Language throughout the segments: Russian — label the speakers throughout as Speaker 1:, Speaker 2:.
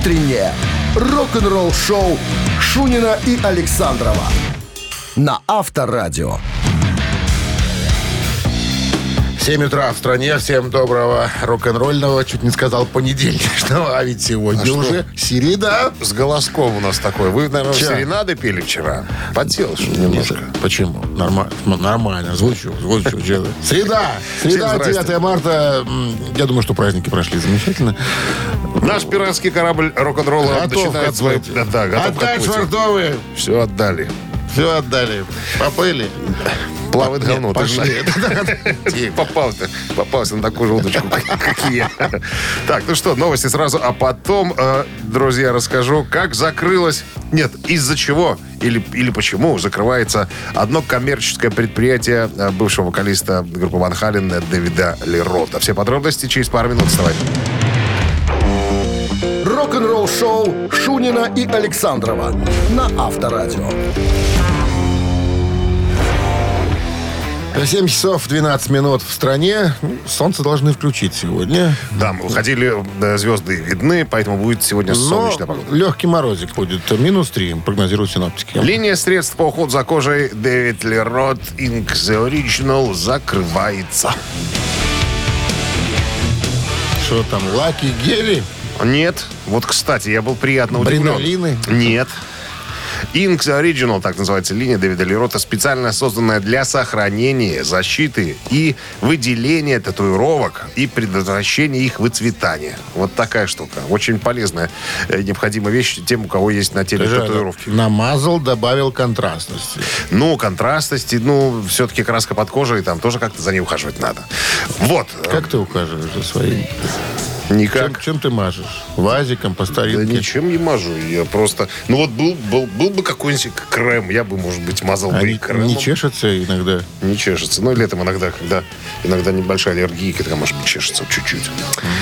Speaker 1: Утреннее рок-н-ролл-шоу Шунина и Александрова на Авторадио.
Speaker 2: 7 утра в стране. Всем доброго рок-н-ролльного, чуть не сказал понедельничного, а ведь сегодня
Speaker 3: А что?
Speaker 2: уже середа.
Speaker 3: С голоском у нас такой. Вы, наверное,
Speaker 2: Чё?
Speaker 3: серенады пели вчера? Подсел что немножко.
Speaker 2: Почему? Нормально, нормально. Звучу, звучу. Среда. Среда,
Speaker 3: Всем здрасте.
Speaker 2: 9 марта. Я думаю, что праздники прошли замечательно.
Speaker 3: Наш пиратский корабль рок-н-ролла свой...
Speaker 2: отплытию.
Speaker 3: Да, да, готов
Speaker 2: Отдать швартовые.
Speaker 3: Все отдали.
Speaker 2: Все отдали. Поплыли.
Speaker 3: Плавает говно.
Speaker 2: пошли.
Speaker 3: знаешь. Попался. Попался на такую же удочку, как я. Так, ну что, новости сразу. А потом, э, друзья, расскажу, как закрылось... Нет, из-за чего или, или почему закрывается одно коммерческое предприятие э, бывшего вокалиста группы Ван Хален э, Дэвида Лерота. Все подробности через пару минут. Вставай.
Speaker 1: Рок-н-ролл-шоу Шунина и Александрова на Авторадио.
Speaker 2: 7 часов 12 минут в стране. Ну, Солнце должны включить сегодня.
Speaker 3: Да, мы уходили, э, звезды видны, поэтому будет сегодня солнечная
Speaker 2: Но
Speaker 3: погода.
Speaker 2: легкий морозик будет. Минус 3, прогнозируют синоптики.
Speaker 3: Линия средств по уходу за кожей Дэвид Лерот Inc. The Original закрывается.
Speaker 2: Что там, лаки, гели?
Speaker 3: Нет. Вот, кстати, я был приятно удивлен.
Speaker 2: Бринолины?
Speaker 3: Нет. Inks Original, так называется линия Дэвида Лерота, специально созданная для сохранения, защиты и выделения татуировок и предотвращения их выцветания. Вот такая штука. Очень полезная, э, необходимая вещь тем, у кого есть на теле
Speaker 2: Ты же
Speaker 3: татуировки.
Speaker 2: намазал, добавил контрастности.
Speaker 3: Ну, контрастности, ну, все-таки краска под кожей, там тоже как-то за ней ухаживать надо. Вот.
Speaker 2: Как ты ухаживаешь за своим? Чем,
Speaker 3: Никак.
Speaker 2: чем ты мажешь? Вазиком, по
Speaker 3: Да
Speaker 2: старинке?
Speaker 3: ничем не мажу. Я просто... Ну вот был, был, был бы какой-нибудь крем, я бы, может быть, мазал бы и кремом.
Speaker 2: не чешется иногда?
Speaker 3: Не чешется. Ну, летом иногда, когда иногда небольшая аллергия, когда, может быть, чешется чуть-чуть.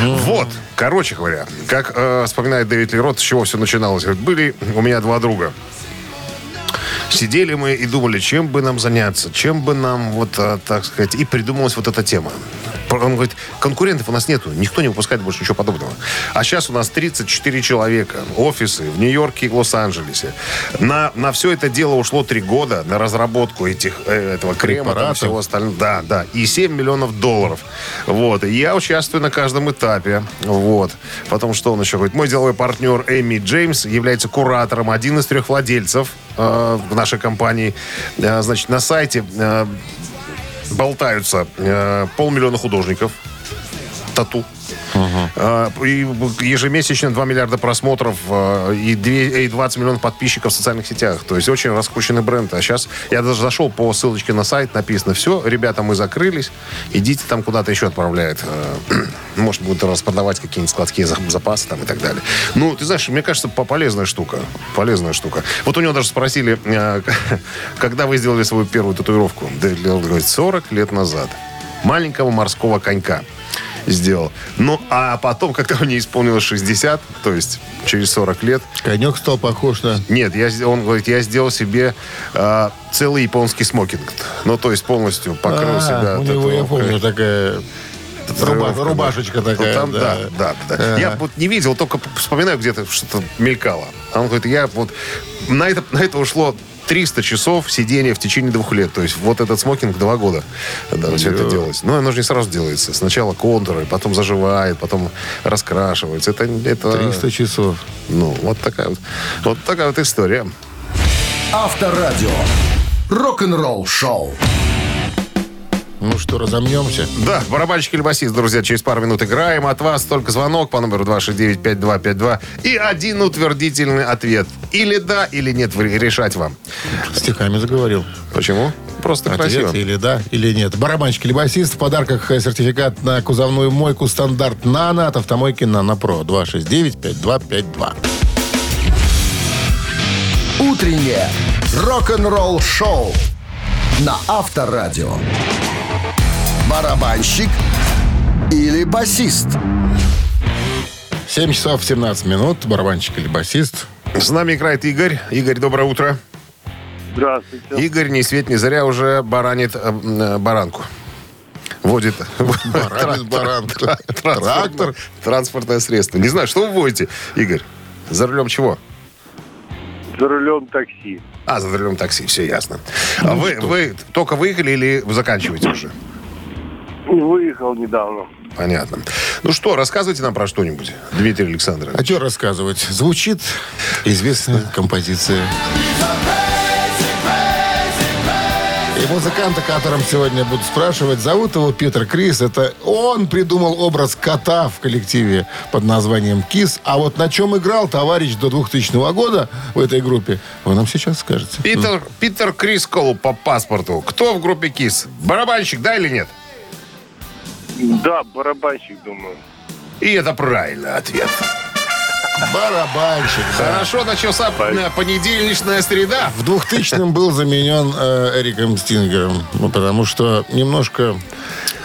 Speaker 3: Вот. Короче говоря, как э, вспоминает Дэвид Лерот, с чего все начиналось. Говорит, были у меня два друга. Сидели мы и думали, чем бы нам заняться, чем бы нам, вот, э, так сказать, и придумалась вот эта тема. Он говорит, конкурентов у нас нету, никто не выпускает больше ничего подобного. А сейчас у нас 34 человека, офисы в Нью-Йорке и Лос-Анджелесе. На, на все это дело ушло три года, на разработку этих, э, этого крема, там, всего остального. Да, да. И 7 миллионов долларов. Вот. И я участвую на каждом этапе. Вот. Потом что он еще говорит? Мой деловой партнер Эми Джеймс является куратором, один из трех владельцев э, в нашей компании. Э, значит, на сайте э, болтаются полмиллиона художников. Тату. Э, И ежемесячно 2 миллиарда просмотров э, и, две- и 20 миллионов подписчиков в социальных сетях. То есть очень раскрученный бренд. А сейчас я даже зашел по ссылочке на сайт, написано, все, ребята, мы закрылись, идите там куда-то еще отправляют. Э, Может, будут распродавать какие-нибудь складские за- запасы там и так далее. Ну, ты знаешь, мне кажется, по- полезная штука. Полезная штука. Вот у него даже спросили, когда вы сделали свою первую татуировку? Да, он говорит, 40 лет назад. Маленького морского конька сделал. Ну, а потом, когда мне исполнилось 60, то есть через 40 лет,
Speaker 2: Конек стал похож на...
Speaker 3: нет, я, он говорит, я сделал себе э, целый японский смокинг. Ну, то есть полностью покрыл
Speaker 2: А,
Speaker 3: себя.
Speaker 2: у него, я помню, такая... Руба- рубашечка
Speaker 3: да.
Speaker 2: такая,
Speaker 3: Ну, там,
Speaker 2: да.
Speaker 3: да. Да, да, Я вот не видел, только вспоминаю, где-то что-то мелькало. А он говорит, я вот... На это, на это ушло 300 часов сидения в течение двух лет. То есть вот этот смокинг два года да, все это делалось. Но оно же не сразу делается. Сначала контуры, потом заживает, потом раскрашивается. Это, это
Speaker 2: 300 часов.
Speaker 3: ну, вот такая вот, вот такая вот история.
Speaker 1: Авторадио. Рок-н-ролл-шоу.
Speaker 2: Ну что, разомнемся?
Speaker 3: Да, барабанщик или басист, друзья, через пару минут играем. От вас только звонок по номеру 269-5252 и один утвердительный ответ. Или да, или нет, решать вам.
Speaker 2: Стихами заговорил.
Speaker 3: Почему? Просто красиво.
Speaker 2: Ответ или да, или нет. Барабанщик или басист. В подарках сертификат на кузовную мойку стандарт «Нано» от автомойки «Нано Про». 269-5252.
Speaker 1: Утреннее рок-н-ролл-шоу на Авторадио. Барабанщик или басист?
Speaker 2: 7 часов 17 минут. Барабанщик или басист.
Speaker 3: С нами играет Игорь. Игорь, доброе утро.
Speaker 4: Здравствуйте.
Speaker 3: Игорь ни свет ни заря уже баранит э, э, баранку. Водит.
Speaker 2: Баранит.
Speaker 3: Трактор. Транспортное средство. Не знаю, что вы водите, Игорь? За рулем чего?
Speaker 4: За рулем такси.
Speaker 3: А, за рулем такси, все ясно. А вы, вы только выехали или заканчиваете уже?
Speaker 4: Выехал недавно.
Speaker 3: Понятно. Ну что, рассказывайте нам про что-нибудь, Дмитрий Александрович.
Speaker 2: А что рассказывать? Звучит известная композиция. И музыканта, которым сегодня буду спрашивать, зовут его Питер Крис. Это он придумал образ кота в коллективе под названием «Кис». А вот на чем играл товарищ до 2000 года в этой группе, вы нам сейчас скажете.
Speaker 3: Питер, Питер Крис Колуб по паспорту. Кто в группе КИС? Барабанщик, да или нет?
Speaker 4: Да, барабанщик, думаю.
Speaker 3: И это правильный ответ.
Speaker 2: Барабанщик. да.
Speaker 3: Хорошо начался э, понедельничная среда.
Speaker 2: В 2000-м был заменен э, Эриком Стингером, ну, потому что немножко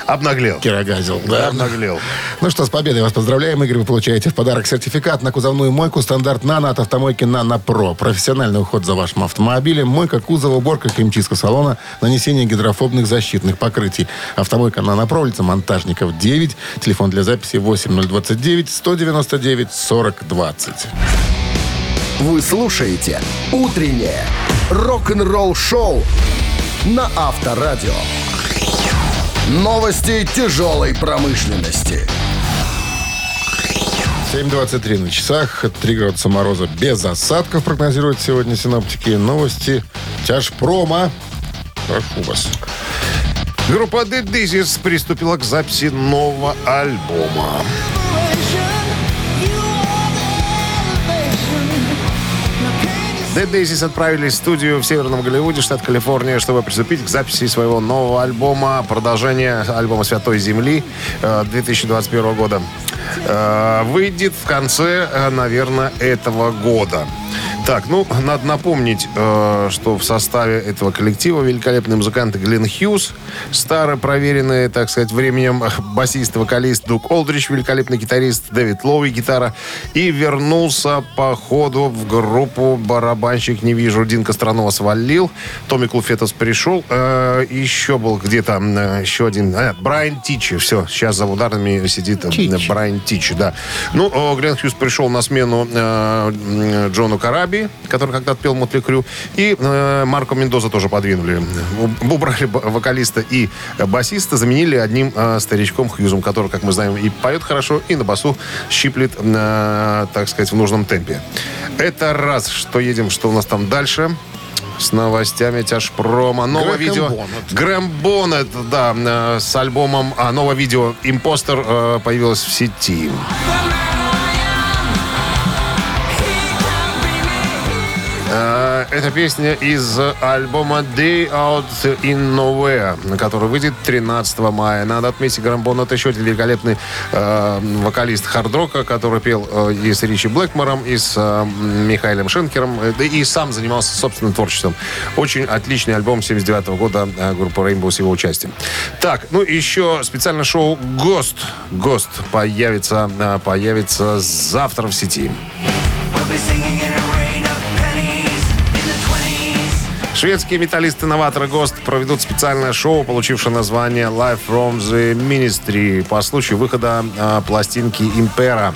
Speaker 3: Обнаглел.
Speaker 2: кирогазил. Да.
Speaker 3: Обнаглел.
Speaker 2: Ну что, с победой вас поздравляем, Игорь. Вы получаете в подарок сертификат на кузовную мойку стандарт «Нано» от автомойки «Нано Про». Профессиональный уход за вашим автомобилем, мойка кузова, уборка химчистка салона, нанесение гидрофобных защитных покрытий. Автомойка «Нано Про», улица Монтажников, 9. Телефон для записи 8029 199 40 20.
Speaker 1: Вы слушаете «Утреннее рок-н-ролл-шоу» на Авторадио. Новости тяжелой промышленности.
Speaker 2: 7.23 на часах. 3 градуса мороза без осадков прогнозируют сегодня синоптики. Новости тяжпрома. Прошу вас.
Speaker 3: Группа The Dizzies приступила к записи нового альбома. The Daisies отправились в студию в Северном Голливуде, штат Калифорния, чтобы приступить к записи своего нового альбома, продолжение альбома «Святой Земли» э, 2021 года. Э, Выйдет в конце, э, наверное, этого года. Так, ну, надо напомнить, э, что в составе этого коллектива великолепные музыканты Глен Хьюз, старый проверенный, так сказать, временем басист, вокалист Дук Олдрич, великолепный гитарист Дэвид Лоуи, гитара, и вернулся по ходу в группу барабанщик, не вижу, Дин Костронова свалил, Томми Клуфетос пришел, э, еще был где-то э, еще один, э, Брайан Тичи, все, сейчас за ударными сидит э, Брайан Тичи, да. Ну, э, Глен Хьюз пришел на смену э, Джону Караби, который когда-то пел Мотли Крю, и э, Марко Мендоза тоже подвинули. Убрали вокалиста и басиста, заменили одним э, старичком Хьюзом, который, как мы знаем, и поет хорошо, и на басу щиплет, э, так сказать, в нужном темпе. Это раз, что едем, что у нас там дальше. С новостями тяжпрома. Новое
Speaker 2: Грэхэм
Speaker 3: видео.
Speaker 2: Боннет.
Speaker 3: Грэм Боннет, да, э, с альбомом. А новое видео «Импостер» э, появилось в сети. Это песня из альбома Day Out in Nowhere, который выйдет 13 мая. Надо отметить, Грамбон это еще великолепный э, вокалист хардрока, который пел э, и с Ричи Блэкмором, и с э, Михаилом Шенкером, э, и сам занимался собственным творчеством. Очень отличный альбом 79 года э, группы Rainbow с его участием. Так, ну еще специальное шоу «Гост». «Гост» появится, э, появится завтра в сети. Шведские металлисты-новаторы ГОСТ проведут специальное шоу, получившее название Live from the Ministry по случаю выхода э, пластинки Импера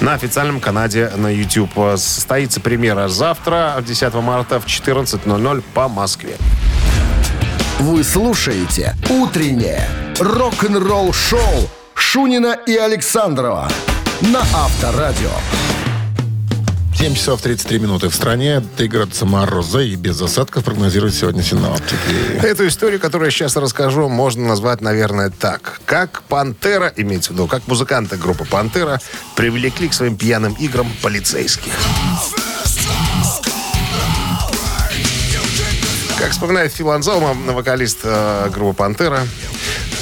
Speaker 3: на официальном канале на YouTube. Состоится премьера завтра, 10 марта в 14.00 по Москве.
Speaker 1: Вы слушаете «Утреннее рок-н-ролл-шоу» Шунина и Александрова на Авторадио.
Speaker 2: 7 часов 33 минуты в стране. 3 градуса мороза и без осадков прогнозируют сегодня синоптики.
Speaker 3: Эту историю, которую я сейчас расскажу, можно назвать, наверное, так. Как «Пантера», имеется в виду, как музыканты группы «Пантера» привлекли к своим пьяным играм полицейских. Как вспоминает Фил Анзелмо, вокалист э, группы «Пантера»,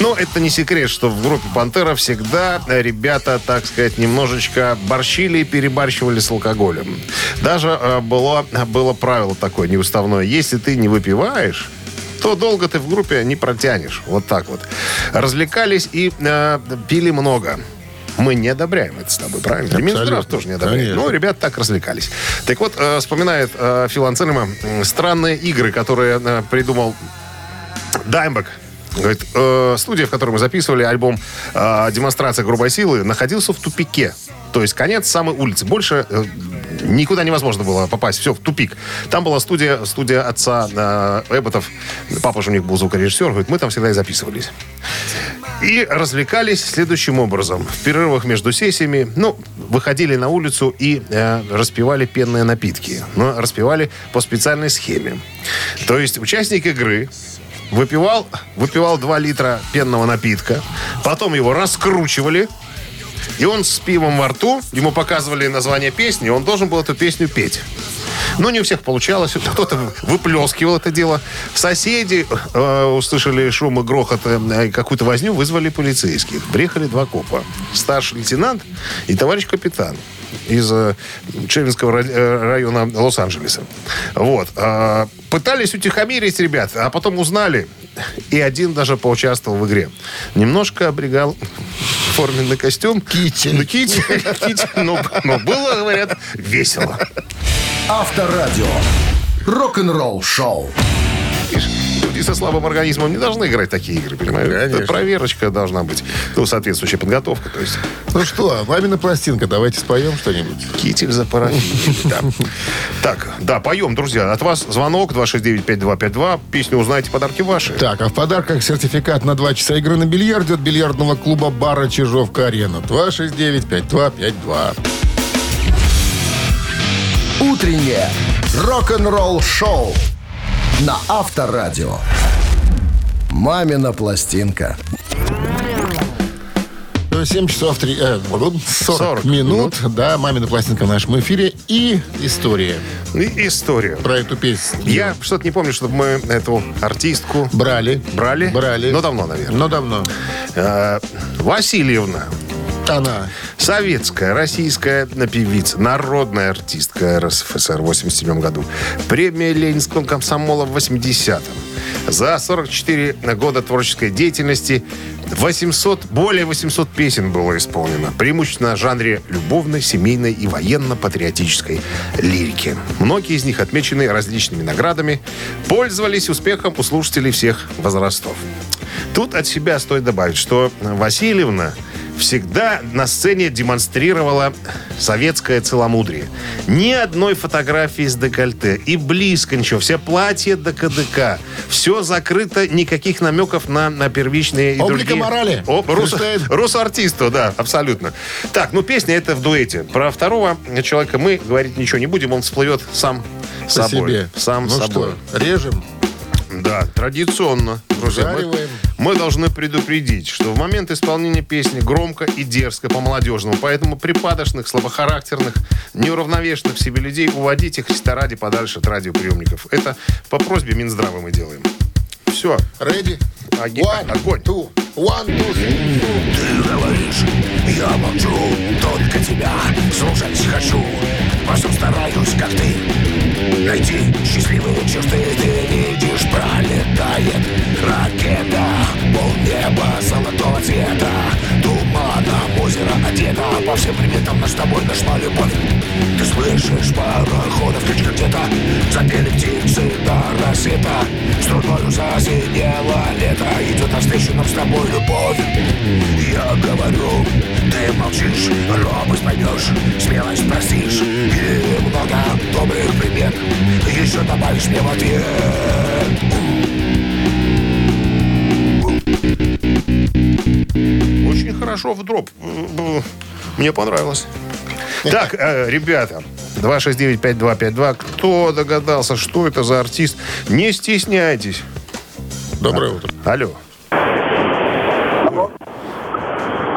Speaker 3: ну, это не секрет, что в группе «Пантера» всегда ребята, так сказать, немножечко борщили и перебарщивали с алкоголем. Даже э, было, было правило такое неуставное. Если ты не выпиваешь, то долго ты в группе не протянешь. Вот так вот. Развлекались и э, пили много. Мы не одобряем это с тобой, правильно? И
Speaker 2: Абсолютно.
Speaker 3: Минздрав тоже не одобряет.
Speaker 2: Конечно.
Speaker 3: Ну, ребята так развлекались. Так вот, э, вспоминает э, Фил Анцельма странные игры, которые э, придумал Даймбек. Говорит, э, студия, в которой мы записывали альбом э, «Демонстрация грубой силы», находился в тупике. То есть конец самой улицы. Больше э, Никуда невозможно было попасть. Все, в тупик. Там была студия, студия отца э, Эбботов. Папа же у них был звукорежиссер. Говорит, мы там всегда и записывались. И развлекались следующим образом. В перерывах между сессиями, ну, выходили на улицу и э, распивали пенные напитки. Но распивали по специальной схеме. То есть участник игры выпивал, выпивал 2 литра пенного напитка, потом его раскручивали, и он с пивом во рту, ему показывали название песни, он должен был эту песню петь. Но не у всех получалось. Кто-то выплескивал это дело. Соседи э, услышали шум и грохот, э, какую-то возню, вызвали полицейских. Приехали два копа. Старший лейтенант и товарищ капитан из э, Чевинского э, района Лос-Анджелеса. Вот. Э, пытались утихомирить ребят, а потом узнали, и один даже поучаствовал в игре. Немножко обрегал форменный костюм.
Speaker 2: Китель.
Speaker 3: Ну, китель, китель. Но, но было, говорят, весело.
Speaker 1: Авторадио. Рок-н-ролл шоу.
Speaker 3: Видишь, Люди со слабым организмом не должны играть такие игры, понимаешь?
Speaker 2: Конечно.
Speaker 3: Это проверочка должна быть. Ну, соответствующая подготовка. То есть
Speaker 2: Ну что, мамина пластинка, давайте споем что-нибудь.
Speaker 3: китель за парафин. Так, да, поем, друзья. От вас звонок 269-5252. Песню узнаете, подарки ваши.
Speaker 2: Так, а в подарках сертификат на 2 часа игры на бильярде от бильярдного клуба бара Чижовка-Арена. 269-5252.
Speaker 1: Утреннее рок-н-ролл шоу на Авторадио. Мамина пластинка.
Speaker 2: 7 часов 3, э, 40,
Speaker 3: 40
Speaker 2: минут. Да, мамина пластинка в нашем эфире. И история
Speaker 3: И история.
Speaker 2: про эту песню.
Speaker 3: Я что-то не помню, чтобы мы эту артистку
Speaker 2: Брали.
Speaker 3: брали.
Speaker 2: Брали.
Speaker 3: Но давно, наверное.
Speaker 2: Но давно.
Speaker 3: Э, Васильевна.
Speaker 2: Она.
Speaker 3: Советская, российская певица, народная артистка РСФСР в 87 году. Премия Ленинского комсомола в 80-м. За 44 года творческой деятельности 800, более 800 песен было исполнено. Преимущественно в жанре любовной, семейной и военно-патриотической лирики. Многие из них отмечены различными наградами, пользовались успехом у слушателей всех возрастов. Тут от себя стоит добавить, что Васильевна всегда на сцене демонстрировала советское целомудрие. Ни одной фотографии с декольте. И близко ничего. Все платья до КДК. Все закрыто. Никаких намеков на, на первичные и
Speaker 2: Облика
Speaker 3: другие...
Speaker 2: морали.
Speaker 3: О, рус,
Speaker 2: Хриштейн.
Speaker 3: Русартисту, да, абсолютно. Так, ну песня это в дуэте. Про второго человека мы говорить ничего не будем. Он всплывет сам
Speaker 2: По
Speaker 3: собой.
Speaker 2: себе.
Speaker 3: Сам
Speaker 2: ну
Speaker 3: собой.
Speaker 2: что, режем?
Speaker 3: Да, традиционно, друзья. Мы,
Speaker 2: Жариваем.
Speaker 3: мы должны предупредить, что в момент исполнения песни громко и дерзко по-молодежному. Поэтому припадочных, слабохарактерных, неуравновешенных в себе людей уводите Христа ради подальше от радиоприемников. Это по просьбе Минздрава мы делаем. Все.
Speaker 2: Ready?
Speaker 3: Огонь.
Speaker 2: One,
Speaker 3: Огонь.
Speaker 2: two, one, two, three.
Speaker 5: Ты говоришь, я молчу, только тебя слушать хочу. Во всем стараюсь, как ты, найти счастливые черты. Ты видишь, пролетает всем приметам наш с тобой нашла любовь. Ты слышишь пароходов кричка где-то, запели птицы до рассвета. Струною засинело лето, идет навстречу нам с тобой любовь. Я говорю, ты молчишь, робость поймешь, смелость простишь И много добрых примет еще добавишь мне в ответ
Speaker 3: Очень хорошо в дроп. Мне понравилось. Так, э, ребята, 269-5252. Кто догадался, что это за артист? Не стесняйтесь.
Speaker 2: Доброе утро.
Speaker 3: Алло.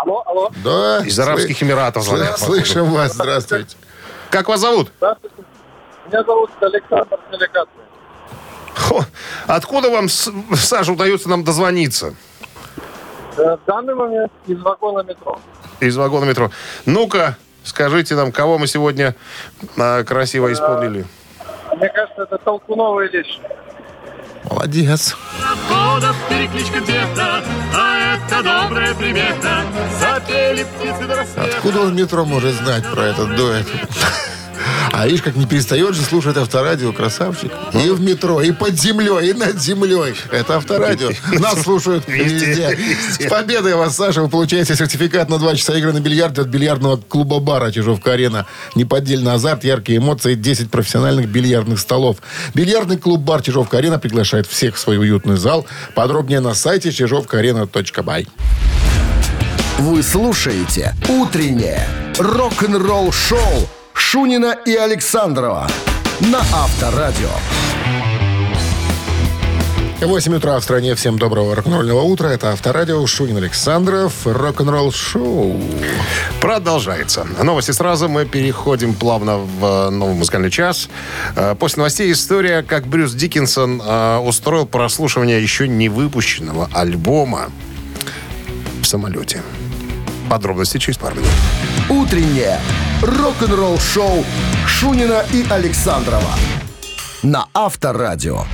Speaker 4: Алло, алло.
Speaker 2: Да.
Speaker 3: Из Арабских Эмиратов
Speaker 2: Сл-
Speaker 3: звонят.
Speaker 2: Слышим вас. Здравствуйте.
Speaker 3: Как вас зовут?
Speaker 4: Здравствуйте. Меня зовут Александр Делегатный.
Speaker 3: Хо, Откуда вам, Саша, удается нам дозвониться?
Speaker 4: Э, В данный момент из вагона метро.
Speaker 3: Из вагона метро. Ну-ка, скажите нам, кого мы сегодня а, красиво исполнили?
Speaker 4: Мне кажется, это толкуновая вещь.
Speaker 2: Молодец.
Speaker 6: Пароходов перекличка где-то, а это добрая примета. Запели птицы до рассвета.
Speaker 2: Откуда он метро может знать про этот дуэт? А видишь, как не перестает же слушать авторадио, красавчик. И в метро, и под землей, и над землей. Это авторадио. Нас слушают везде. С победой вас, Саша, вы получаете сертификат на 2 часа игры на бильярде от бильярдного клуба-бара Чижовка-Арена. Неподдельный азарт, яркие эмоции, 10 профессиональных бильярдных столов. Бильярдный клуб-бар Чижовка-Арена приглашает всех в свой уютный зал. Подробнее на сайте чижовкаарена.бай.
Speaker 1: Вы слушаете «Утреннее рок-н-ролл-шоу» Шунина и Александрова на Авторадио.
Speaker 2: 8 утра в стране. Всем доброго рок-н-ролльного утра. Это Авторадио, Шунин Александров, рок-н-ролл шоу.
Speaker 3: Продолжается. Новости сразу. Мы переходим плавно в э, новый музыкальный час. Э, После новостей история, как Брюс Диккенсон э, устроил прослушивание еще не выпущенного альбома в самолете. Подробности через пару минут.
Speaker 1: Утреннее рок-н-ролл-шоу Шунина и Александрова на Авторадио.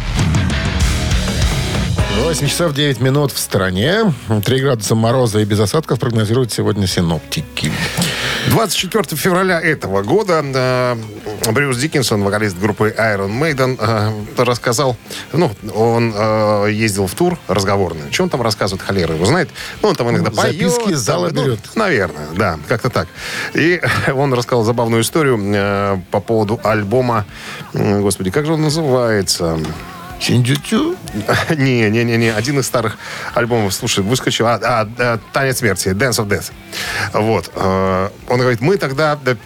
Speaker 2: 8 часов 9 минут в стране. 3 градуса мороза и без осадков прогнозируют сегодня синоптики.
Speaker 3: 24 февраля этого года э, Брюс Диккенсон, вокалист группы Iron Maiden, э, рассказал, ну, он э, ездил в тур разговорный. Что он там рассказывает, холера его знает. Ну, он там иногда
Speaker 2: Ну,
Speaker 3: поет.
Speaker 2: записки из зала
Speaker 3: там, ну,
Speaker 2: берет.
Speaker 3: наверное, да, как-то так. И он рассказал забавную историю э, по поводу альбома, м, господи, как же он называется?
Speaker 2: Синдзюцю?
Speaker 3: Не, не, не, не. Один из старых альбомов, слушай, выскочил. А, а, а, Танец смерти, Dance of Death. Вот. э, Он говорит, мы тогда да,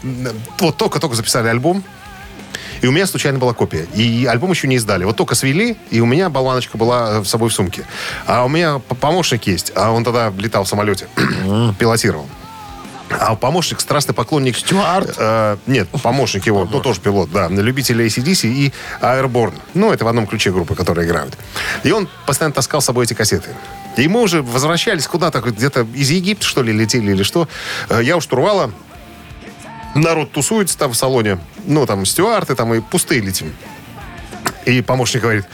Speaker 3: вот только-только записали альбом, и у меня случайно была копия. И альбом еще не издали. Вот только свели, и у меня болваночка была с собой в сумке. А у меня помощник есть, а он тогда летал в самолете, пилотировал. А помощник страстный поклонник...
Speaker 2: Стюарт?
Speaker 3: Э, нет, помощник его, ну, тоже пилот, да. Любители ACDC и Airborne. Ну, это в одном ключе группы, которые играют. И он постоянно таскал с собой эти кассеты. И мы уже возвращались куда-то, где-то из Египта, что ли, летели или что. Э, Я у штурвала. Народ тусуется там в салоне. Ну, там, стюарты, там, и пустые летим. И помощник говорит,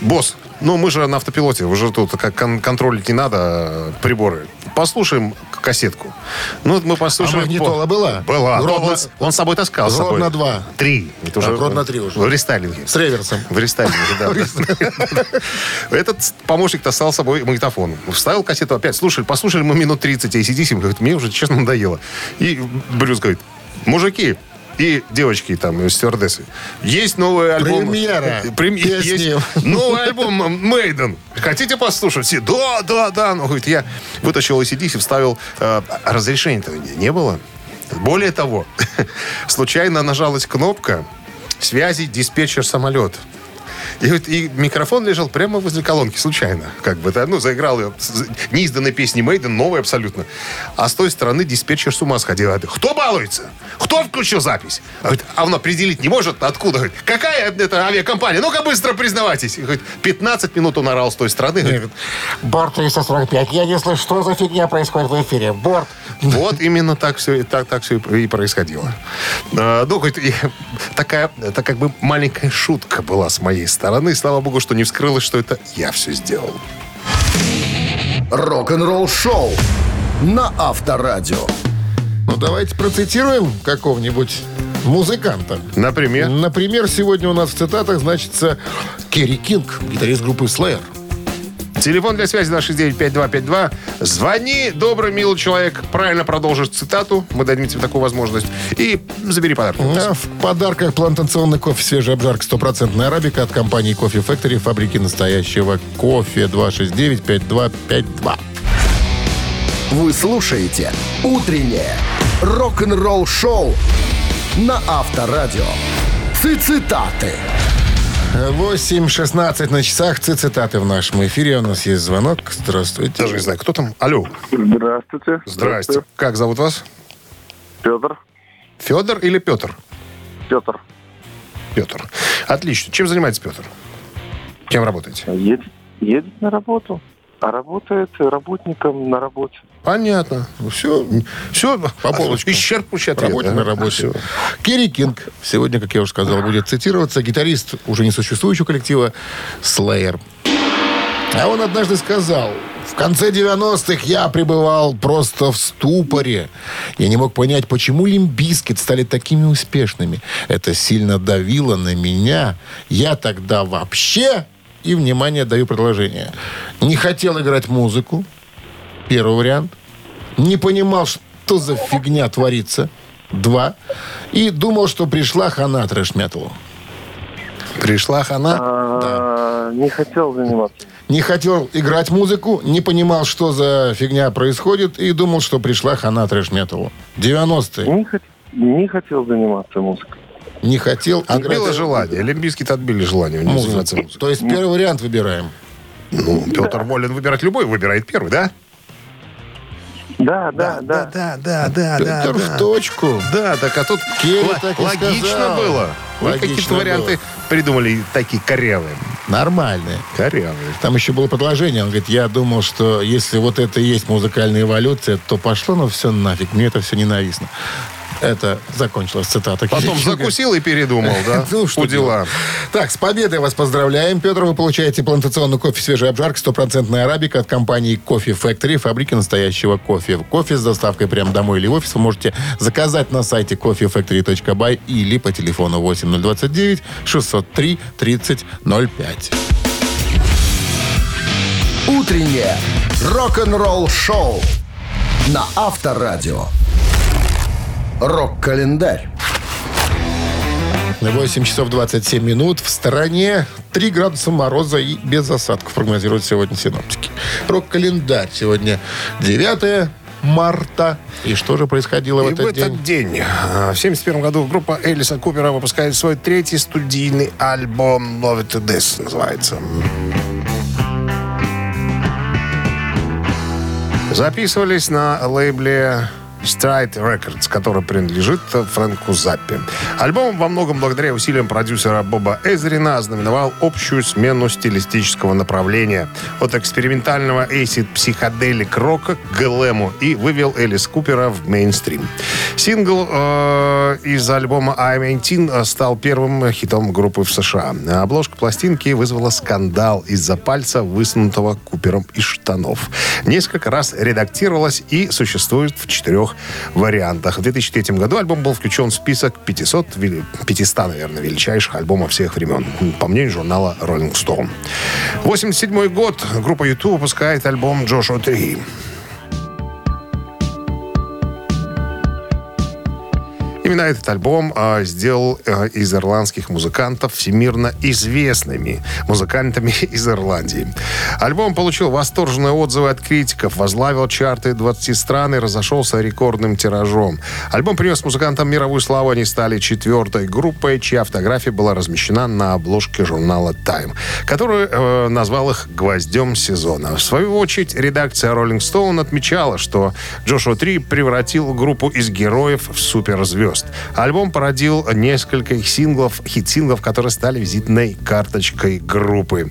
Speaker 3: босс, ну мы же на автопилоте, уже тут как кон- контролить не надо э, приборы. Послушаем кассетку. Ну, вот мы послушали.
Speaker 2: А магнитола
Speaker 3: по-
Speaker 2: была?
Speaker 3: Была.
Speaker 2: Грод
Speaker 3: он, с собой таскал. собой.
Speaker 2: на два.
Speaker 3: Три. Это
Speaker 2: А, грод на три уже.
Speaker 3: В рестайлинге.
Speaker 2: С реверсом.
Speaker 3: В рестайлинге, да. Этот помощник таскал с собой магнитофон. Вставил кассету опять. Слушали, послушали мы минут 30 ACDC. Говорит, мне уже, честно, надоело. И Брюс говорит, мужики, и девочки там, стюардессы. Есть новый альбом.
Speaker 2: Премьера.
Speaker 3: Прем-
Speaker 2: Песни.
Speaker 3: Есть новый альбом Мейден. Хотите послушать? Все, да, да, да. Ну, говорит, я вытащил ACDC, вставил. э, разрешения-то не было. Более того, случайно нажалась кнопка связи диспетчер самолет. И, вот- и микрофон лежал прямо возле колонки, случайно. Как бы, да, ну, заиграл ее. Неизданной песни Мейден, новой абсолютно. А с той стороны диспетчер с ума сходил. Говорит, Кто балуется? Кто включил запись? А, говорит, а он определить не может, откуда? Говорит, Какая это авиакомпания? Ну-ка быстро признавайтесь. Говорит, 15 минут он орал с той стороны. Говорит,
Speaker 7: Борт 345. Я не слышу, что за фигня происходит в эфире. Борт.
Speaker 3: Вот именно так все, так, так все и происходило. А, Ну, хоть такая, это как бы маленькая шутка была с моей стороны. Слава богу, что не вскрылось, что это я все сделал.
Speaker 1: Рок-н-ролл-шоу на Авторадио.
Speaker 2: Ну, давайте процитируем какого-нибудь музыканта.
Speaker 3: Например,
Speaker 2: Например, сегодня у нас в цитатах значится Керри Кинг, гитарист группы Slayer.
Speaker 3: Телефон для связи 269-5252. Звони, добрый, милый человек. Правильно продолжишь цитату. Мы дадим тебе такую возможность. И забери подарок.
Speaker 2: А в подарках плантационный кофе свежий обжарка стопроцентная арабика от компании Кофе Factory, фабрики настоящего кофе 269-5252.
Speaker 1: Вы слушаете «Утреннее рок-н-ролл-шоу» на Авторадио. Цитаты.
Speaker 2: 8.16 на часах. Цитаты в нашем эфире. У нас есть звонок. Здравствуйте.
Speaker 3: Даже не знаю, кто там. Алло.
Speaker 4: Здравствуйте.
Speaker 3: Здрасте. Как зовут вас?
Speaker 4: Петр.
Speaker 3: Федор или Петр?
Speaker 4: Петр.
Speaker 3: Петр. Отлично. Чем занимается Петр? Кем работаете?
Speaker 4: Едет, едет на работу. А работает работником на работе.
Speaker 3: Понятно. Все, все
Speaker 2: По полочкам.
Speaker 3: Исчерпывающий ответ.
Speaker 2: Работе
Speaker 3: да?
Speaker 2: на работе. Керри Кинг. Сегодня, как я уже сказал, будет цитироваться. Гитарист уже несуществующего коллектива Slayer. А он однажды сказал, В конце 90-х я пребывал просто в ступоре. Я не мог понять, почему Limp Bizkit стали такими успешными. Это сильно давило на меня. Я тогда вообще, и, внимание, даю предложение, не хотел играть музыку. Первый вариант. Не понимал, что за фигня творится. Два. И думал, что пришла хана трэш-металу.
Speaker 3: Пришла хана.
Speaker 4: А, Не хотел заниматься.
Speaker 2: Не хотел играть музыку, не понимал, что за фигня происходит, и думал, что пришла хана трэш-металу. 90-е.
Speaker 4: Не, хот- не хотел заниматься музыкой.
Speaker 2: Не хотел
Speaker 3: Отбило
Speaker 2: играть
Speaker 3: желание. Олимпийские отбили желание. Музыкой.
Speaker 2: То есть первый вариант выбираем.
Speaker 3: Ну, Петр волен выбирать любой, выбирает первый, да?
Speaker 4: Да, да, да.
Speaker 3: да, да, да,
Speaker 2: Петр в точку.
Speaker 3: Да, так а тут
Speaker 2: Керри
Speaker 3: л-
Speaker 2: так и
Speaker 3: логично
Speaker 2: сказал.
Speaker 3: было. Вы
Speaker 2: Логично
Speaker 3: какие-то варианты придумали такие корявые.
Speaker 2: Нормальные.
Speaker 3: Корявые.
Speaker 2: Там еще было предложение. Он говорит, я думал, что если вот это и есть музыкальная эволюция, то пошло, ну все нафиг, мне это все ненавистно. Это закончилась цитата.
Speaker 3: Потом закусил и передумал, да?
Speaker 2: Ну, что
Speaker 3: У дела.
Speaker 2: Так, с победой вас поздравляем, Петр. Вы получаете плантационный кофе свежей обжарки, стопроцентная арабика от компании Кофе Factory, фабрики настоящего кофе. Кофе с доставкой прямо домой или в офис вы можете заказать на сайте coffeefactory.by или по телефону 8029 603 3005.
Speaker 1: Утреннее рок-н-ролл-шоу на Авторадио. Рок-календарь.
Speaker 2: 8 часов 27 минут. В стороне 3 градуса мороза и без осадков прогнозируют сегодня синоптики. Рок-календарь. Сегодня 9 марта. И что же происходило в
Speaker 3: И в
Speaker 2: этот
Speaker 3: этот
Speaker 2: день?
Speaker 3: день, а, в 71 году, группа Элиса Купера выпускает свой третий студийный альбом «Love It To Death» называется. Записывались на лейбле Stride Records, который принадлежит Фрэнку Заппи. Альбом во многом благодаря усилиям продюсера Боба Эзрина ознаменовал общую смену стилистического направления от экспериментального acid психоделик рока к глэму и вывел Элис Купера в мейнстрим. Сингл э, из альбома I'm 18 стал первым хитом группы в США. Обложка пластинки вызвала скандал из-за пальца, высунутого Купером из штанов. Несколько раз редактировалась и существует в четырех вариантах. В 2003 году альбом был включен в список 500, вели- 500 наверное, величайших альбомов всех времен, по мнению журнала Rolling Stone. 87 год. Группа YouTube выпускает альбом Joshua 3. Именно этот альбом а, сделал а, из ирландских музыкантов всемирно известными музыкантами из Ирландии. Альбом получил восторженные отзывы от критиков, возглавил чарты 20 стран и разошелся рекордным тиражом. Альбом принес музыкантам мировую славу. Они стали четвертой группой, чья фотография была размещена на обложке журнала Time, который э, назвал их гвоздем сезона. В свою очередь, редакция Rolling Stone отмечала, что Джошуа 3 превратил группу из героев в суперзвезд. Альбом породил несколько синглов, хит-синглов, которые стали визитной карточкой группы.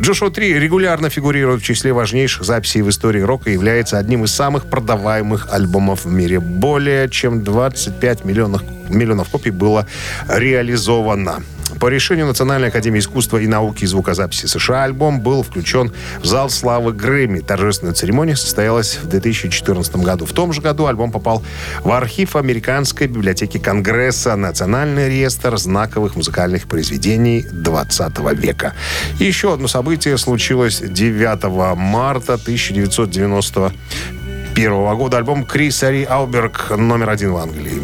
Speaker 3: Джошуа 3 регулярно фигурирует в числе важнейших записей в истории рока и является одним из самых продаваемых альбомов в мире. Более чем 25 миллионов, миллионов копий было реализовано. По решению Национальной академии искусства и науки и звукозаписи США альбом был включен в зал славы Грэмми. Торжественная церемония состоялась в 2014 году. В том же году альбом попал в архив Американской библиотеки Конгресса, Национальный реестр знаковых музыкальных произведений 20 века. Еще одно событие случилось 9 марта 1991 года. Альбом Крис Ари Алберг номер один в Англии.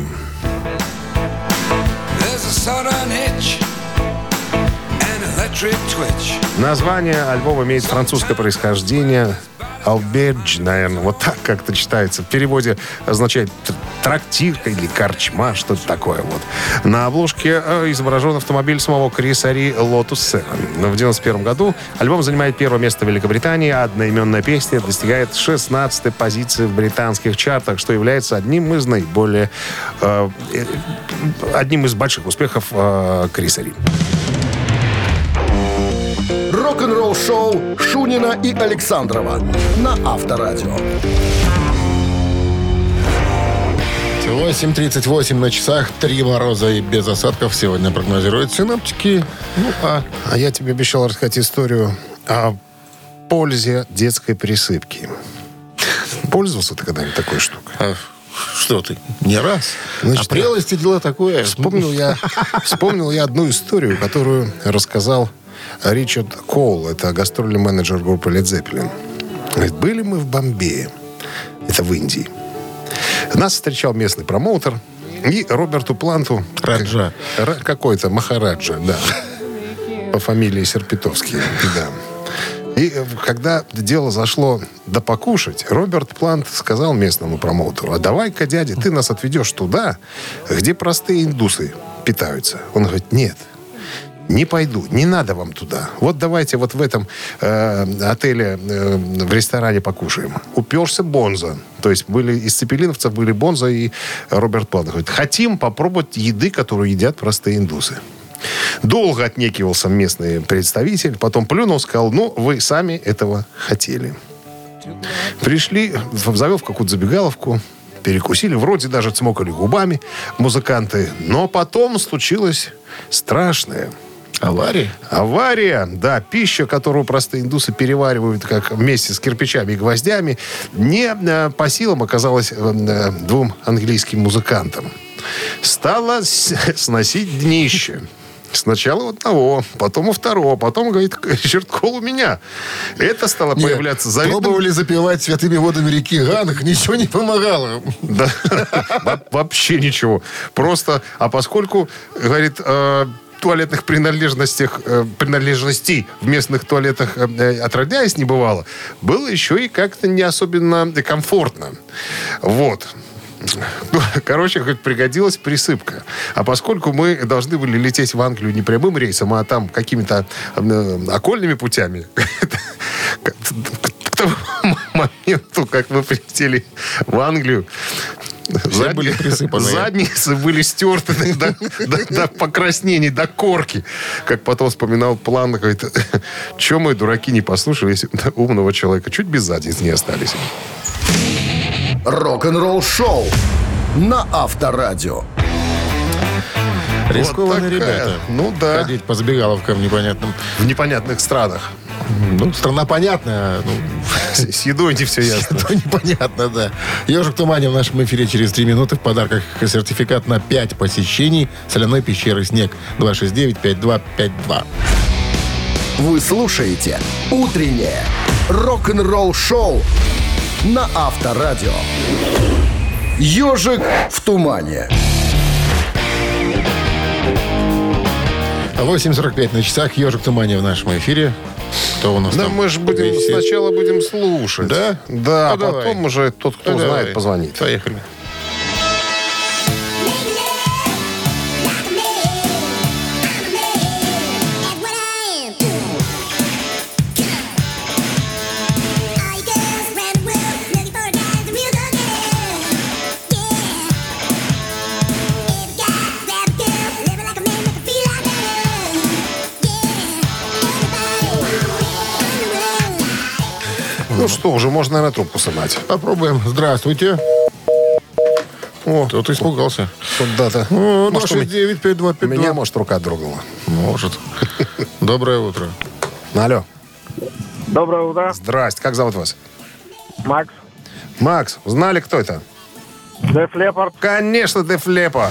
Speaker 3: Название альбома имеет французское происхождение. Албердж, наверное, вот так как-то читается. В переводе означает т- трактир или корчма, что-то такое вот. На обложке э, изображен автомобиль самого Криса Ри 7. В 91 году альбом занимает первое место в Великобритании, а одноименная песня достигает 16 позиции в британских чартах, что является одним из наиболее... э, э, одним из больших успехов э, Криса Ри.
Speaker 1: Рок-н-ролл-шоу Шунина и Александрова на Авторадио.
Speaker 2: 8.38 на часах, 3 мороза и без осадков сегодня прогнозируют синоптики. Ну, а
Speaker 3: А я тебе обещал рассказать историю о пользе детской присыпки. Пользовался ты когда-нибудь такой штукой?
Speaker 2: А что ты? Не раз.
Speaker 3: Значит,
Speaker 2: а прелости дело такое.
Speaker 3: Вспомнил я, вспомнил я одну историю, которую рассказал Ричард Коул. Это гастрольный менеджер группы Led Zeppelin. Говорит, были мы в Бомбее. Это в Индии. Нас встречал местный промоутер. И Роберту Планту...
Speaker 2: Раджа.
Speaker 3: Ра- Какой-то Махараджа, да. По фамилии Серпитовский, да. И э, когда дело зашло до покушать, Роберт Плант сказал местному промоутеру, а давай-ка, дядя, ты нас отведешь туда, где простые индусы питаются. Он говорит, нет, не пойду, не надо вам туда. Вот давайте вот в этом э, отеле, э, в ресторане покушаем. Уперся Бонза. То есть были из цепелиновцев были Бонза и Роберт Плант. Говорит, хотим попробовать еды, которую едят простые индусы. Долго отнекивался местный представитель, потом плюнул, сказал, ну, вы сами этого хотели. Пришли, завел в какую-то забегаловку, перекусили, вроде даже цмокали губами музыканты, но потом случилось страшное.
Speaker 2: Авария?
Speaker 3: Авария, да, пища, которую простые индусы переваривают как вместе с кирпичами и гвоздями, не э, по силам оказалась э, э, двум английским музыкантам. Стала сносить днище. Сначала одного, потом у второго, потом, говорит, Ричард Кол у меня. Это стало
Speaker 2: Нет,
Speaker 3: появляться завидным...
Speaker 2: Пробовали запивать святыми водами реки Ганг, ничего не помогало.
Speaker 3: Да, Во- вообще ничего. Просто, а поскольку, говорит, туалетных принадлежностях, э, принадлежностей в местных туалетах э, э, отродясь не бывало, было еще и как-то не особенно комфортно. Вот. Ну, Короче, как пригодилась присыпка. А поскольку мы должны были лететь в Англию не прямым рейсом, а там какими-то э, окольными путями, к тому моменту, как мы прилетели в Англию,
Speaker 2: Все были присыпаны.
Speaker 3: Задницы были стерты до, до- до покраснений, до корки. Как потом вспоминал план, говорит, что мы, дураки, не послушались умного человека. Чуть без задниц не остались.
Speaker 1: Рок-н-ролл шоу на Авторадио.
Speaker 2: Рискованные
Speaker 3: такая.
Speaker 2: ребята.
Speaker 3: Ну да.
Speaker 2: Ходить по забегаловкам непонятным.
Speaker 3: В непонятных странах.
Speaker 2: Ну, страна понятная. Ну,
Speaker 3: С, с едой не все ясно.
Speaker 2: это непонятно, да. Ежик в тумане в нашем эфире через три минуты. В подарках сертификат на 5 посещений соляной пещеры «Снег». 269-5252.
Speaker 1: Вы слушаете «Утреннее рок-н-ролл-шоу» на Авторадио. «Ежик в тумане».
Speaker 2: 8.45 на часах. Ежик в тумане в нашем эфире. Кто у нас
Speaker 3: Да
Speaker 2: там?
Speaker 3: мы же будем
Speaker 2: висит?
Speaker 3: сначала будем слушать.
Speaker 2: Да?
Speaker 3: Да,
Speaker 2: Ну, давай.
Speaker 3: потом уже тот, кто
Speaker 2: Ну,
Speaker 3: знает,
Speaker 2: давай.
Speaker 3: позвонит.
Speaker 2: Поехали.
Speaker 3: Ну что, уже можно, наверное, трубку снимать.
Speaker 2: Попробуем. Здравствуйте.
Speaker 3: О,
Speaker 2: Кто-то испугался.
Speaker 3: куда-то.
Speaker 2: О,
Speaker 3: Может, у меня-
Speaker 2: 269-5252.
Speaker 3: у меня, может, рука дрогнула.
Speaker 2: Может. Доброе утро.
Speaker 3: Алло.
Speaker 4: Доброе утро,
Speaker 3: Здрасте. Как зовут вас?
Speaker 4: Макс.
Speaker 3: Макс, знали, кто это?
Speaker 4: Деф Лепард.
Speaker 3: Конечно, Деф Лепа.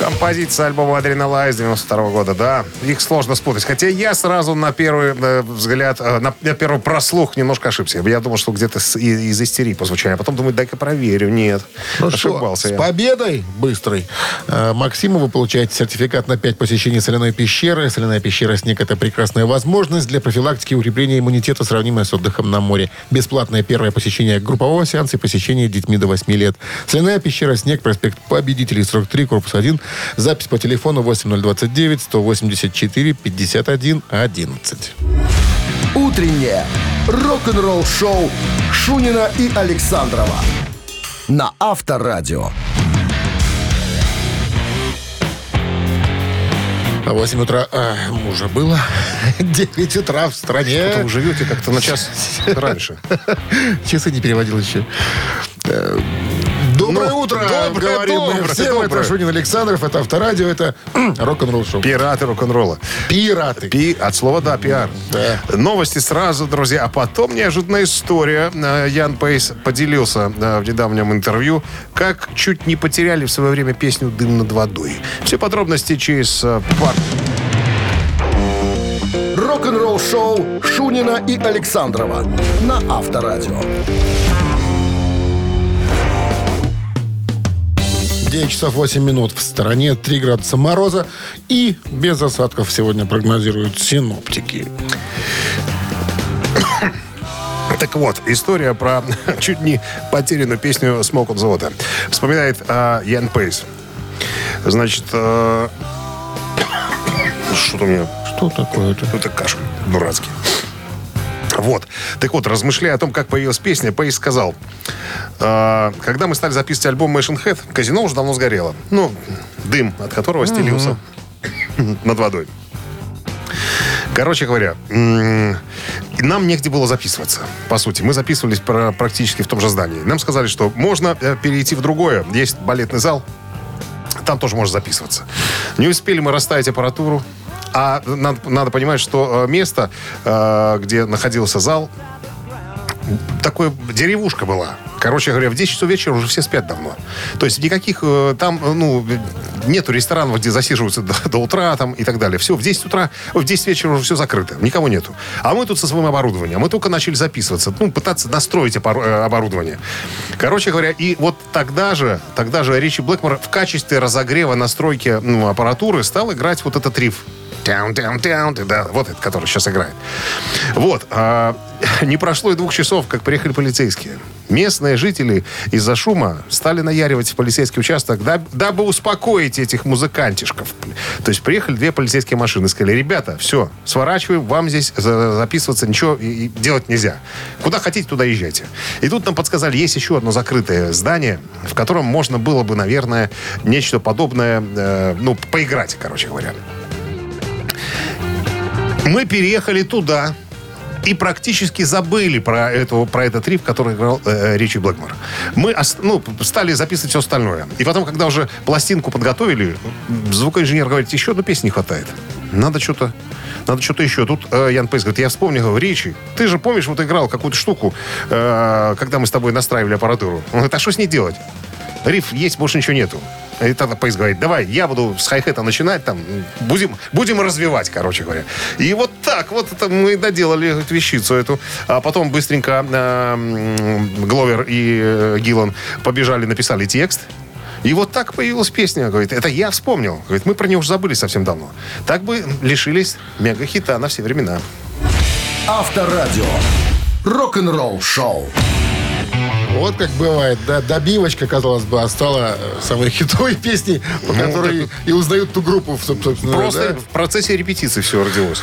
Speaker 3: Композиция альбома «Адреналайз» 92 года, да. Их сложно спутать. Хотя я сразу на первый э, взгляд, э, на, на первый прослух немножко ошибся. Я думал, что где-то с- и- из истерии по звучанию. А потом думаю, дай-ка проверю. Нет,
Speaker 2: Ну что,
Speaker 3: ошибался
Speaker 2: с
Speaker 3: я.
Speaker 2: победой быстрой. Э, Максиму вы получаете сертификат на 5 посещений соляной пещеры. Соляная пещера «Снег» — это прекрасная возможность для профилактики и укрепления иммунитета, сравнимая с отдыхом на море. Бесплатное первое посещение группового сеанса и посещение детьми до 8 лет. Соляная пещера «Снег», проспект Победителей, 43, корпус 1. Запись по телефону 8029 184 51 11.
Speaker 1: Утреннее рок-н-ролл-шоу Шунина и Александрова на Авторадио.
Speaker 2: А 8 утра а, уже было. 9 утра в стране.
Speaker 3: Вы живете как-то на час раньше.
Speaker 2: Часы не переводил еще. Доброе
Speaker 3: Ну,
Speaker 2: утро,
Speaker 3: доброе,
Speaker 2: говорим мы
Speaker 3: доброе,
Speaker 2: всем.
Speaker 3: доброе.
Speaker 2: Это Шунин Александров, это Авторадио, это рок-н-ролл шоу.
Speaker 3: Пираты рок-н-ролла.
Speaker 2: Пираты.
Speaker 3: Пи, от слова да, пиар.
Speaker 2: Да.
Speaker 3: Новости сразу, друзья. А потом неожиданная история. Э, Ян Пейс поделился в недавнем интервью, как чуть не потеряли в свое время песню «Дым над водой». Все подробности через э, пару
Speaker 1: Рок-н-ролл шоу Шунина и Александрова на Авторадио.
Speaker 2: 9 часов 8 минут в стороне, 3 градуса мороза и без осадков сегодня прогнозируют синоптики.
Speaker 3: Так вот, история про чуть не потерянную песню «Smoke on the Water». Вспоминает э, Ян Пейс. Значит, э, что-то у меня
Speaker 2: Что такое-то?
Speaker 3: Ну, это кашель дурацкий. Вот. Так вот, размышляя о том, как появилась песня, Пейс сказал, «Э, когда мы стали записывать альбом Machine Head, казино уже давно сгорело. Ну, дым, от которого стелился над водой. Короче говоря, нам негде было записываться. По сути, мы записывались практически в том же здании. Нам сказали, что можно э, перейти в другое. Есть балетный зал, там тоже можно записываться. Не успели мы расставить аппаратуру. А надо, надо понимать, что э, место, э, где находился зал, такое деревушка была. Короче говоря, в 10 часов вечера уже все спят давно. То есть никаких э, там, ну, нету ресторанов, где засиживаются до, до утра там и так далее. Все, в 10 утра, в 10 вечера уже все закрыто. Никого нету. А мы тут со своим оборудованием. Мы только начали записываться. Ну, пытаться настроить оборудование. Короче говоря, и вот тогда же, тогда же Ричи Блэкмор в качестве разогрева настройки ну, аппаратуры стал играть вот этот риф. Тяун, тяун, тяун, да, вот этот, который сейчас играет. Вот. а, не прошло и двух часов, как приехали полицейские. Местные жители из-за шума стали наяривать в полицейский участок, даб- дабы успокоить этих музыкантишков. То есть приехали две полицейские машины, сказали, ребята, все, сворачиваем, вам здесь за- записываться ничего делать нельзя. Куда хотите, туда езжайте. И тут нам подсказали, есть еще одно закрытое здание, в котором можно было бы, наверное, нечто подобное, э, ну, поиграть, короче говоря. Мы переехали туда и практически забыли про, этого, про этот риф, который играл э, Ричи Блэкмор. Мы ну, стали записывать все остальное. И потом, когда уже пластинку подготовили, звукоинженер говорит, еще одной песни не хватает. Надо что-то надо что-то еще. Тут э, Ян Пейс говорит, я вспомнил, говорю, Ричи, ты же помнишь, вот играл какую-то штуку, э, когда мы с тобой настраивали аппаратуру. Он говорит, а что с ней делать? Риф есть, больше ничего нету. И тогда Пейс говорит, давай, я буду с хай-хета начинать, там, будем, будем развивать, короче говоря. И вот так вот это мы доделали вещицу эту. А потом быстренько э, Гловер и э, Гиллан побежали, написали текст. И вот так появилась песня. Говорит, это я вспомнил. Говорит, мы про нее уже забыли совсем давно. Так бы лишились мега-хита на все времена.
Speaker 1: Авторадио. Рок-н-ролл шоу.
Speaker 2: Вот как бывает, да, добивочка, казалось бы, а стала э, самой хитовой песней, по
Speaker 3: Ну,
Speaker 2: которой и узнают ту группу, соб- собственно.
Speaker 3: Просто
Speaker 2: да.
Speaker 3: в процессе репетиции все родилось.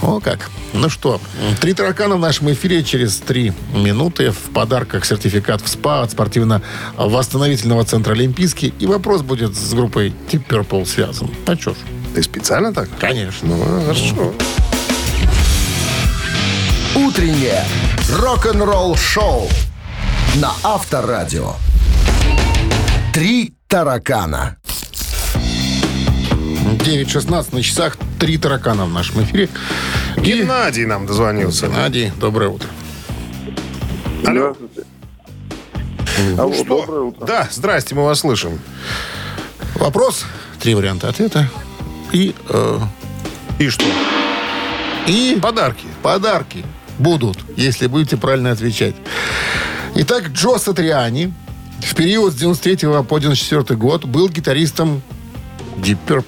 Speaker 2: О, как. Ну что, три таракана в нашем эфире через три минуты. В подарках сертификат в СПА от спортивно-восстановительного центра «Олимпийский». И вопрос будет с группой Deep Purple связан. А что ж,
Speaker 3: Ты специально так?
Speaker 2: конечно.
Speaker 3: Ну, хорошо.
Speaker 1: Утреннее рок-н-ролл шоу на Авторадио. Три таракана.
Speaker 2: 9.16 на часах. Три таракана в нашем эфире. И...
Speaker 3: Геннадий нам дозвонился.
Speaker 2: Геннадий, доброе утро.
Speaker 3: Алло.
Speaker 4: Алло,
Speaker 3: Ну что?
Speaker 4: доброе утро.
Speaker 3: Да, здрасте, мы вас слышим.
Speaker 2: Вопрос, три варианта ответа. И, э,
Speaker 3: И что?
Speaker 2: и
Speaker 3: Подарки.
Speaker 2: подарки будут, если будете правильно отвечать. Итак, Джо Сатриани в период с 93 по 94 год был гитаристом Deep Purple.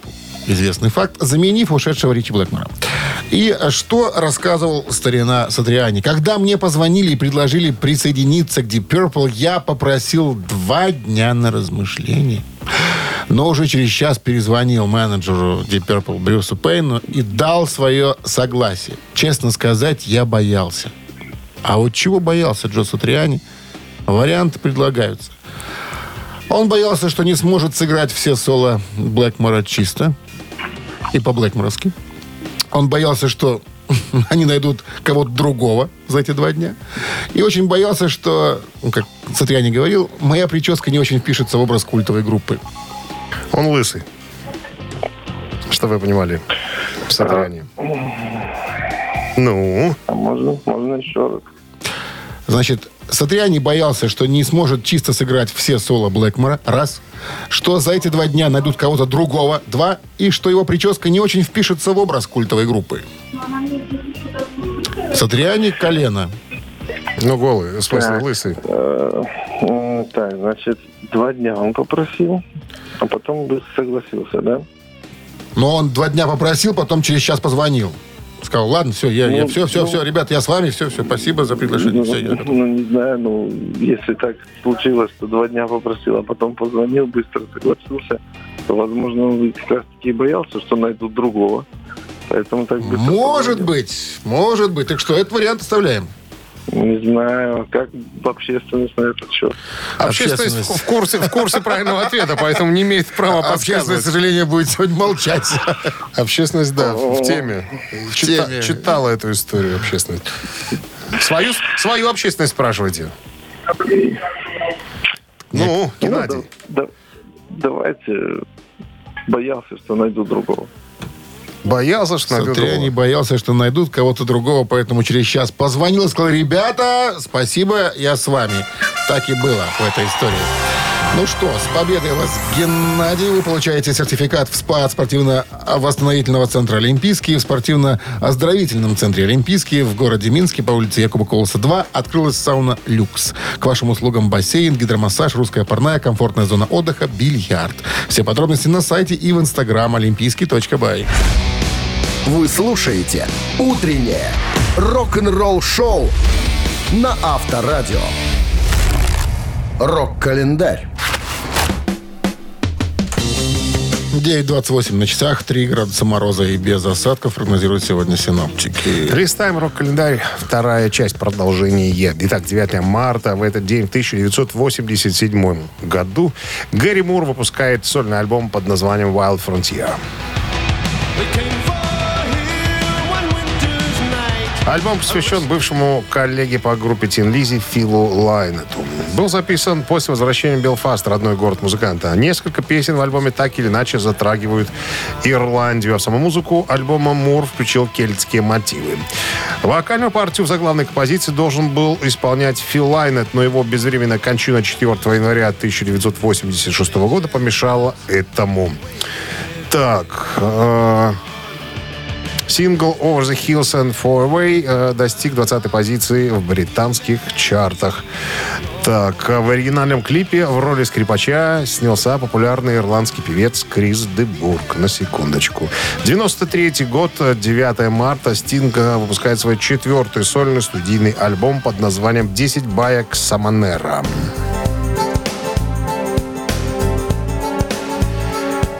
Speaker 2: Известный факт, заменив ушедшего Ричи Блэкмора. И что рассказывал старина Сатриани? Когда мне позвонили и предложили присоединиться к Deep Purple, я попросил два дня на размышление. Но уже через час перезвонил менеджеру Deep Purple Брюсу Пейну и дал свое согласие. Честно сказать, я боялся. А вот чего боялся Джо Сатриани? Варианты предлагаются. Он боялся, что не сможет сыграть все соло Блэкмора чисто и по-блэкморовски. Он боялся, что они найдут кого-то другого за эти два дня. И очень боялся, что, ну, как Сатриани говорил, моя прическа не очень впишется в образ культовой группы.
Speaker 3: Он лысый. Что вы понимали? Сатриани. Ну,
Speaker 4: А можно, можно еще раз.
Speaker 2: Значит, Сатриани боялся, что не сможет чисто сыграть все соло Блэкмора, раз, что за эти два дня найдут кого-то другого, два, и что его прическа не очень впишется в образ культовой группы. Сатриани колено.
Speaker 3: ну голый, в смысле
Speaker 4: Так.
Speaker 3: лысый.
Speaker 4: Э, м, Так, значит, два дня он попросил, а потом согласился, да?
Speaker 2: Но он два дня попросил, потом через час позвонил. Сказал, ладно, все, я, я
Speaker 4: Ну,
Speaker 2: все, все,
Speaker 4: ну.
Speaker 2: все, ребят, я с вами, все, все, спасибо за приглашение.
Speaker 4: Ну,
Speaker 2: Все, я готов.
Speaker 4: ну, не знаю, ну, если так случилось, что два дня попросил, а потом позвонил, быстро согласился, то, возможно, он как раз таки и боялся, что найдут другого. Поэтому так быстро
Speaker 2: Может
Speaker 4: позвонил.
Speaker 2: быть, может быть. Так что, этот вариант оставляем.
Speaker 4: Не знаю, как общественность на этот счет.
Speaker 3: Общественность,
Speaker 2: Общественность.
Speaker 3: в курсе, в курсе правильного ответа, поэтому не имеет права
Speaker 2: Общественность, к сожалению, будет сегодня молчать.
Speaker 3: Общественность, да, в теме. Чита-
Speaker 2: теме.
Speaker 3: читала эту историю общественность. Свою, свою общественность спрашивайте. Ну, Геннадий.
Speaker 4: Ну, да- да- давайте боялся, что найдут другого.
Speaker 3: Боялся, что найдет
Speaker 2: Сатриани
Speaker 3: другого.
Speaker 2: боялся, что найдут кого-то другого, поэтому через час позвонил и сказал, ребята, спасибо, я с вами. Так и было в этой истории. Ну что, с победой вас, Геннадий. Вы получаете сертификат в СПА от спортивно-восстановительного центра «Олимпийский». В спортивно-оздоровительном центре «Олимпийский» в городе Минске по улице Якуба Колоса 2 открылась сауна «Люкс». К вашим услугам бассейн, гидромассаж, русская парная, комфортная зона отдыха, бильярд. Все подробности на сайте и в инстаграм олимпийский.бай.
Speaker 1: Вы слушаете «Утреннее рок-н-ролл-шоу» на Авторадио. Рок-календарь.
Speaker 2: 9.28 на часах, 3 градуса мороза и без осадков прогнозируют сегодня синоптики.
Speaker 3: Листаем рок-календарь, вторая часть продолжения. Итак, 9 марта, в этот день, в 1987 году, Гэри Мур выпускает сольный альбом под названием Wild Frontier. Альбом посвящен бывшему коллеге по группе Тин Лизи Филу Лайнету. Был записан после возвращения в Белфаст, родной город музыканта. Несколько песен в альбоме так или иначе затрагивают Ирландию, а в саму музыку альбома Мур включил кельтские мотивы. Вокальную партию в заглавной композиции должен был исполнять Фил Лайнет, но его безвременная кончина 4 января 1986 года помешала этому. Так, э, Сингл Over the Hills and Far Away э, достиг 20-й позиции в британских чартах. Так, э, в оригинальном клипе в роли скрипача снялся популярный ирландский певец Крис Дебург. На секундочку. 93 год, э, 9 марта, Стинг э, выпускает свой четвертый сольный студийный альбом под названием «10 баек Саманера».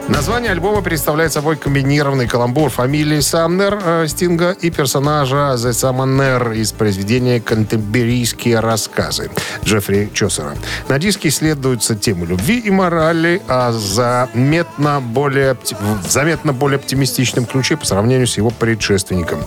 Speaker 3: Название альбома представляет собой комбинированный каламбур фамилии Самнер э, Стинга и персонажа The Summoner из произведения «Контемберийские рассказы» Джеффри Чосера. На диске исследуются темы любви и морали, а заметно более, в заметно более оптимистичном ключе по сравнению с его предшественником.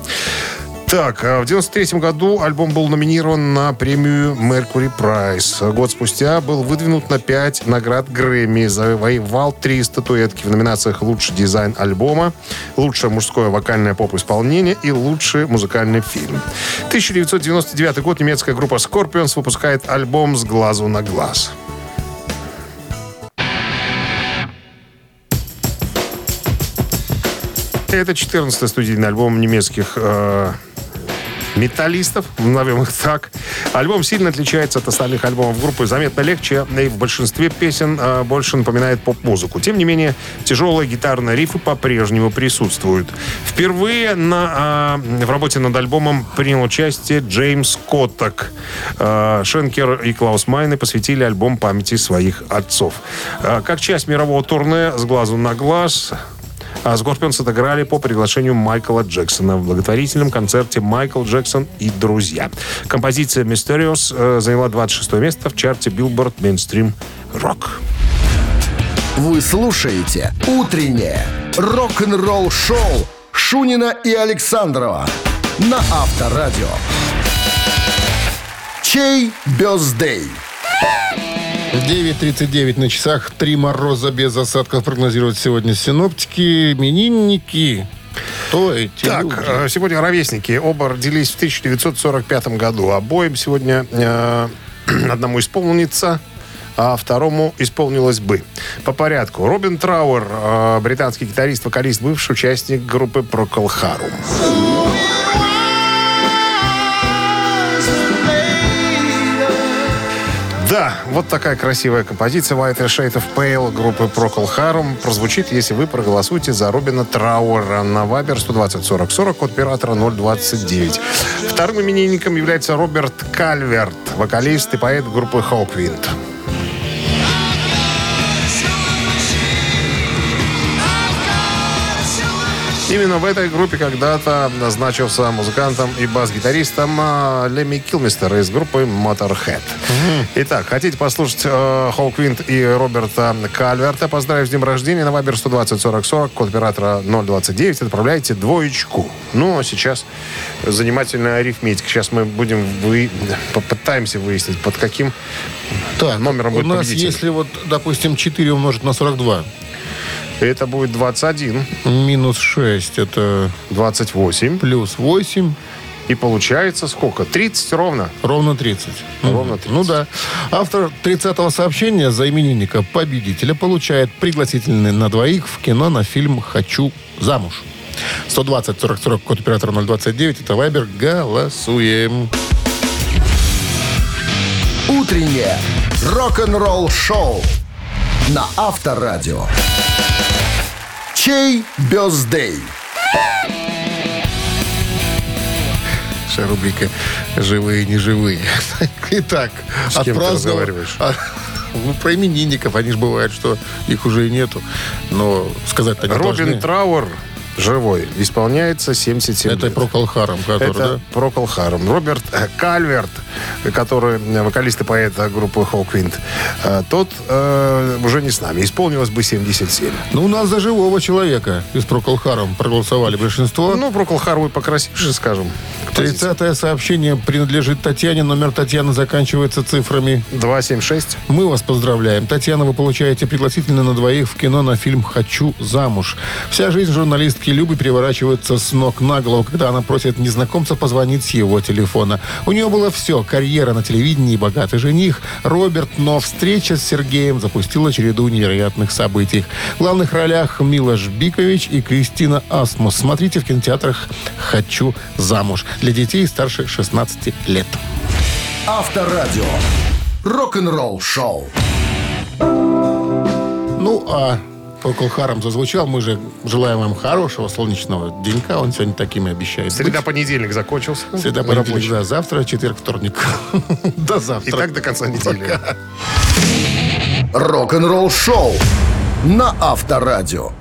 Speaker 3: Так, а в 93 году альбом был номинирован на премию Mercury Prize. Год спустя был выдвинут на 5 наград Грэмми. Завоевал три статуэтки в номинациях «Лучший дизайн альбома», «Лучшее мужское вокальное поп-исполнение» и «Лучший музыкальный фильм». 1999 год немецкая группа Scorpions выпускает альбом «С глазу на глаз». Это 14-й студийный альбом немецких э, металлистов, назовем их так. Альбом сильно отличается от остальных альбомов группы, заметно легче, и в большинстве песен э, больше напоминает поп-музыку. Тем не менее, тяжелые гитарные рифы по-прежнему присутствуют. Впервые на, э, в работе над альбомом принял участие Джеймс Коттак. Э, Шенкер и Клаус Майне посвятили альбом памяти своих отцов. Э, как часть мирового турне «С глазу на глаз» А Скорпионс отыграли по приглашению Майкла Джексона в благотворительном концерте «Майкл Джексон и друзья». Композиция «Mysterious» э, заняла 26 место в чарте Billboard Mainstream Rock.
Speaker 1: Вы слушаете «Утреннее рок-н-ролл-шоу» Шунина и Александрова на Авторадио. Чей бездей?
Speaker 2: 9.39 на часах. Три мороза без осадков прогнозируют сегодня синоптики. Именинники. Кто эти
Speaker 3: Так,
Speaker 2: люди?
Speaker 3: э, сегодня ровесники оба родились в 1945 году. Обоим сегодня э, одному исполнится, а второму исполнилось бы. По порядку. Робин Трауэр, э, британский гитарист, вокалист, бывший участник группы Procol Harum. Да, вот такая красивая композиция White Shade of Pale группы Procol Harum прозвучит, если вы проголосуете за Робина Трауэра на Вабер 120 40 40 код оператора 029. Вторым именинником является Роберт Кальверт, вокалист и поэт группы Hawkwind. Именно в этой группе когда-то назначился музыкантом и бас-гитаристом а, Лемми Килмистер из группы Motorhead. Итак, хотите послушать э, Хоуквинт и Роберта Кальверта? Поздравить с днем рождения на Вайбер 120 40 40, код оператора 029. Отправляйте двоечку. Ну, а сейчас занимательная арифметика. Сейчас мы будем вы... попытаемся выяснить, под каким
Speaker 2: Так,
Speaker 3: номером
Speaker 2: у
Speaker 3: будет
Speaker 2: нас,
Speaker 3: победитель.
Speaker 2: если вот, допустим, 4 умножить на 42,
Speaker 3: Это будет 21,
Speaker 2: минус 6, это
Speaker 3: 28.
Speaker 2: плюс 8,
Speaker 3: И получается сколько? 30 ровно.
Speaker 2: ровно 30.
Speaker 3: Ровно
Speaker 2: Мгм.
Speaker 3: 30.
Speaker 2: Ну да. Автор 30-го сообщения за именинника победителя получает пригласительный на двоих в кино на фильм «Хочу замуж». 120 40 40 код оператора 029. Это Вайбер. Голосуем.
Speaker 1: Утреннее рок-н-ролл-шоу на Авторадио. Чей бездей?
Speaker 2: Наша рубрика «Живые, неживые». Итак,
Speaker 3: С кем ты разговариваешь?
Speaker 2: А, Ну, про именинников. Они же бывают, что их уже и нету. Но сказать-то не
Speaker 3: Робин
Speaker 2: должны.
Speaker 3: Трауэр живой. Исполняется 77
Speaker 2: Это
Speaker 3: лет.
Speaker 2: про Колхаром, который,
Speaker 3: Это
Speaker 2: да?
Speaker 3: Прокол Харум. Роберт э, Кальверт, который э, вокалист и поэт группы Hawkwind, э, тот э, уже не с нами. Исполнилось бы 77.
Speaker 2: Ну, у нас за живого человека из Проколхаром проголосовали большинство.
Speaker 3: Ну, Прокол Харум и покрасивше, скажем.
Speaker 2: 30 сообщение принадлежит Татьяне. Номер Татьяны заканчивается цифрами.
Speaker 3: 276.
Speaker 2: Мы вас поздравляем. Татьяна, вы получаете пригласительно на двоих в кино на фильм «Хочу замуж». Вся жизнь журналистки Любы переворачивается с ног на голову, когда она просит незнакомца позвонить с его телефона. У нее было все. Карьера на телевидении, богатый жених, Роберт, но встреча с Сергеем запустила череду невероятных событий. В главных ролях Милош Бикович и Кристина Асмус. Смотрите в кинотеатрах «Хочу замуж» для детей старше 16 лет.
Speaker 1: Авторадио. Рок-н-ролл-шоу.
Speaker 2: Ну, а Procol Harum зазвучал. Мы же желаем вам хорошего солнечного денька. Он сегодня такими обещает.
Speaker 3: Среда, понедельник закончился.
Speaker 2: Среда,
Speaker 3: Рабочий.
Speaker 2: понедельник, да. Завтра, четверг, вторник. До
Speaker 3: И
Speaker 2: завтра.
Speaker 3: так до конца недели.
Speaker 1: Рок-н-ролл-шоу на Авторадио.